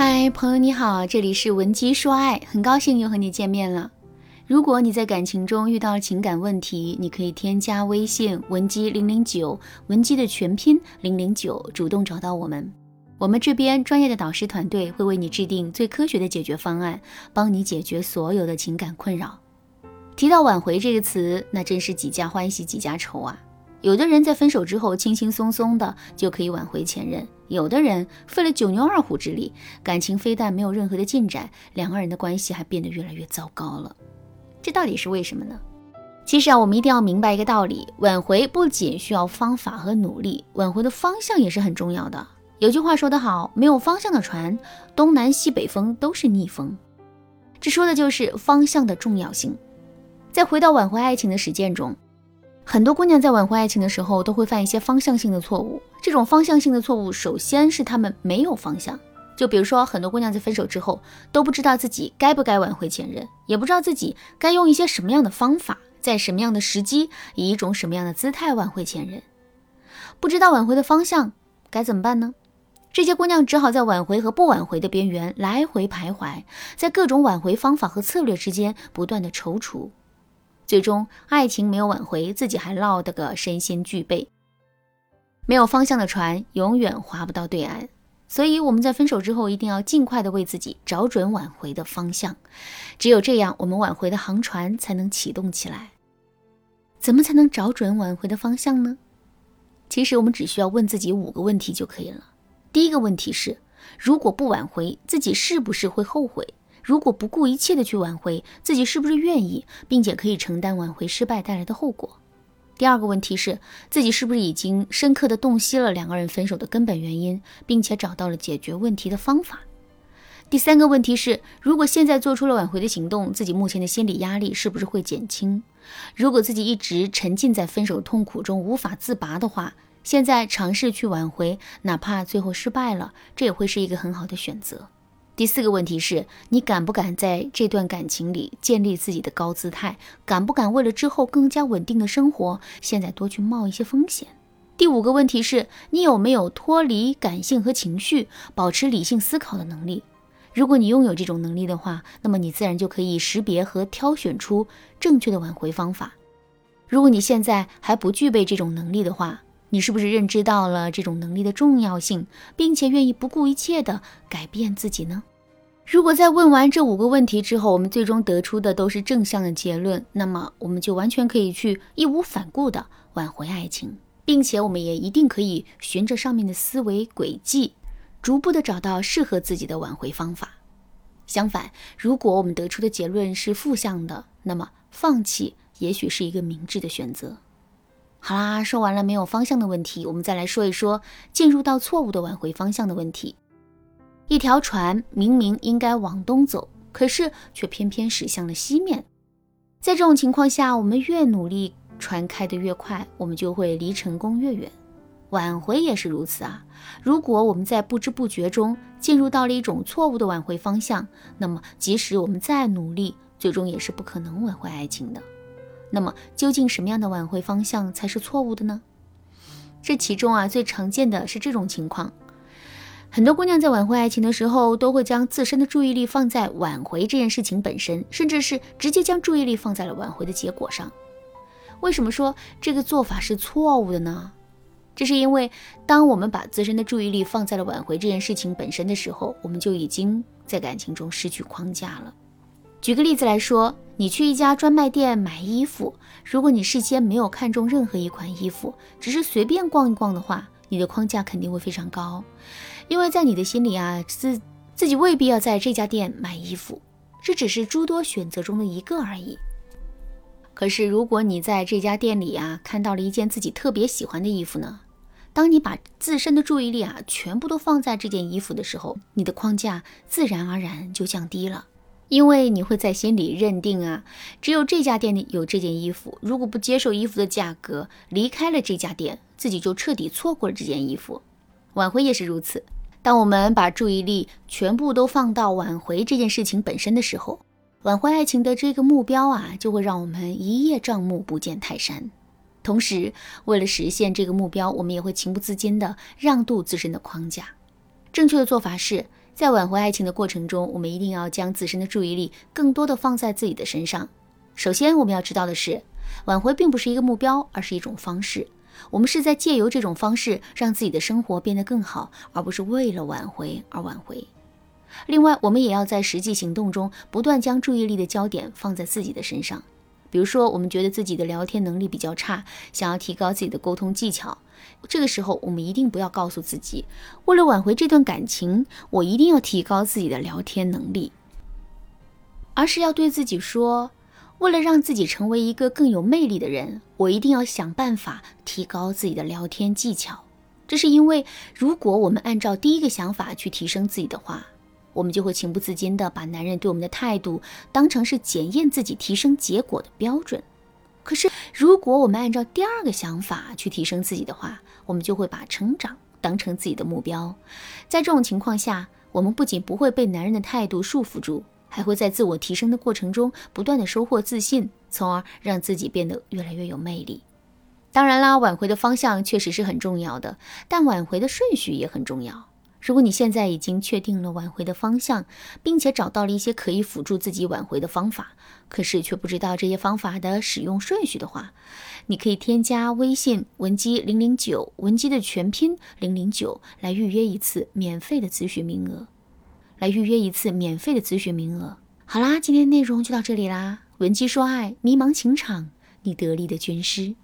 嗨，朋友你好，这里是文姬说爱，很高兴又和你见面了。如果你在感情中遇到了情感问题，你可以添加微信文姬零零九，文姬的全拼零零九，主动找到我们，我们这边专业的导师团队会为你制定最科学的解决方案，帮你解决所有的情感困扰。提到挽回这个词，那真是几家欢喜几家愁啊。有的人在分手之后轻轻松松的就可以挽回前任，有的人费了九牛二虎之力，感情非但没有任何的进展，两个人的关系还变得越来越糟糕了。这到底是为什么呢？其实啊，我们一定要明白一个道理：挽回不仅需要方法和努力，挽回的方向也是很重要的。有句话说得好，没有方向的船，东南西北风都是逆风。这说的就是方向的重要性。在回到挽回爱情的实践中。很多姑娘在挽回爱情的时候，都会犯一些方向性的错误。这种方向性的错误，首先是她们没有方向。就比如说，很多姑娘在分手之后，都不知道自己该不该挽回前任，也不知道自己该用一些什么样的方法，在什么样的时机，以一种什么样的姿态挽回前任。不知道挽回的方向，该怎么办呢？这些姑娘只好在挽回和不挽回的边缘来回徘徊，在各种挽回方法和策略之间不断的踌躇。最终，爱情没有挽回，自己还落得个身心俱备。没有方向的船永远划不到对岸，所以我们在分手之后一定要尽快的为自己找准挽回的方向。只有这样，我们挽回的航船才能启动起来。怎么才能找准挽回的方向呢？其实我们只需要问自己五个问题就可以了。第一个问题是：如果不挽回，自己是不是会后悔？如果不顾一切的去挽回，自己是不是愿意，并且可以承担挽回失败带来的后果？第二个问题是，自己是不是已经深刻的洞悉了两个人分手的根本原因，并且找到了解决问题的方法？第三个问题是，如果现在做出了挽回的行动，自己目前的心理压力是不是会减轻？如果自己一直沉浸在分手痛苦中无法自拔的话，现在尝试去挽回，哪怕最后失败了，这也会是一个很好的选择。第四个问题是你敢不敢在这段感情里建立自己的高姿态？敢不敢为了之后更加稳定的生活，现在多去冒一些风险？第五个问题是你有没有脱离感性和情绪，保持理性思考的能力？如果你拥有这种能力的话，那么你自然就可以识别和挑选出正确的挽回方法。如果你现在还不具备这种能力的话，你是不是认知到了这种能力的重要性，并且愿意不顾一切的改变自己呢？如果在问完这五个问题之后，我们最终得出的都是正向的结论，那么我们就完全可以去义无反顾的挽回爱情，并且我们也一定可以循着上面的思维轨迹，逐步的找到适合自己的挽回方法。相反，如果我们得出的结论是负向的，那么放弃也许是一个明智的选择。好啦，说完了没有方向的问题，我们再来说一说进入到错误的挽回方向的问题。一条船明明应该往东走，可是却偏偏驶向了西面。在这种情况下，我们越努力，船开得越快，我们就会离成功越远。挽回也是如此啊！如果我们在不知不觉中进入到了一种错误的挽回方向，那么即使我们再努力，最终也是不可能挽回爱情的。那么，究竟什么样的挽回方向才是错误的呢？这其中啊，最常见的是这种情况。很多姑娘在挽回爱情的时候，都会将自身的注意力放在挽回这件事情本身，甚至是直接将注意力放在了挽回的结果上。为什么说这个做法是错误的呢？这是因为，当我们把自身的注意力放在了挽回这件事情本身的时候，我们就已经在感情中失去框架了。举个例子来说，你去一家专卖店买衣服，如果你事先没有看中任何一款衣服，只是随便逛一逛的话，你的框架肯定会非常高。因为在你的心里啊，自自己未必要在这家店买衣服，这只是诸多选择中的一个而已。可是，如果你在这家店里啊看到了一件自己特别喜欢的衣服呢？当你把自身的注意力啊全部都放在这件衣服的时候，你的框架自然而然就降低了，因为你会在心里认定啊，只有这家店里有这件衣服，如果不接受衣服的价格，离开了这家店，自己就彻底错过了这件衣服。挽回也是如此。当我们把注意力全部都放到挽回这件事情本身的时候，挽回爱情的这个目标啊，就会让我们一叶障目，不见泰山。同时，为了实现这个目标，我们也会情不自禁地让渡自身的框架。正确的做法是在挽回爱情的过程中，我们一定要将自身的注意力更多的放在自己的身上。首先，我们要知道的是，挽回并不是一个目标，而是一种方式。我们是在借由这种方式让自己的生活变得更好，而不是为了挽回而挽回。另外，我们也要在实际行动中不断将注意力的焦点放在自己的身上。比如说，我们觉得自己的聊天能力比较差，想要提高自己的沟通技巧。这个时候，我们一定不要告诉自己，为了挽回这段感情，我一定要提高自己的聊天能力，而是要对自己说，为了让自己成为一个更有魅力的人，我一定要想办法提高自己的聊天技巧。这是因为，如果我们按照第一个想法去提升自己的话，我们就会情不自禁地把男人对我们的态度当成是检验自己提升结果的标准。可是，如果我们按照第二个想法去提升自己的话，我们就会把成长当成自己的目标。在这种情况下，我们不仅不会被男人的态度束缚住，还会在自我提升的过程中不断地收获自信，从而让自己变得越来越有魅力。当然啦，挽回的方向确实是很重要的，但挽回的顺序也很重要。如果你现在已经确定了挽回的方向，并且找到了一些可以辅助自己挽回的方法，可是却不知道这些方法的使用顺序的话，你可以添加微信文姬零零九，文姬的全拼零零九，来预约一次免费的咨询名额，来预约一次免费的咨询名额。好啦，今天内容就到这里啦，文姬说爱，迷茫情场，你得力的军师。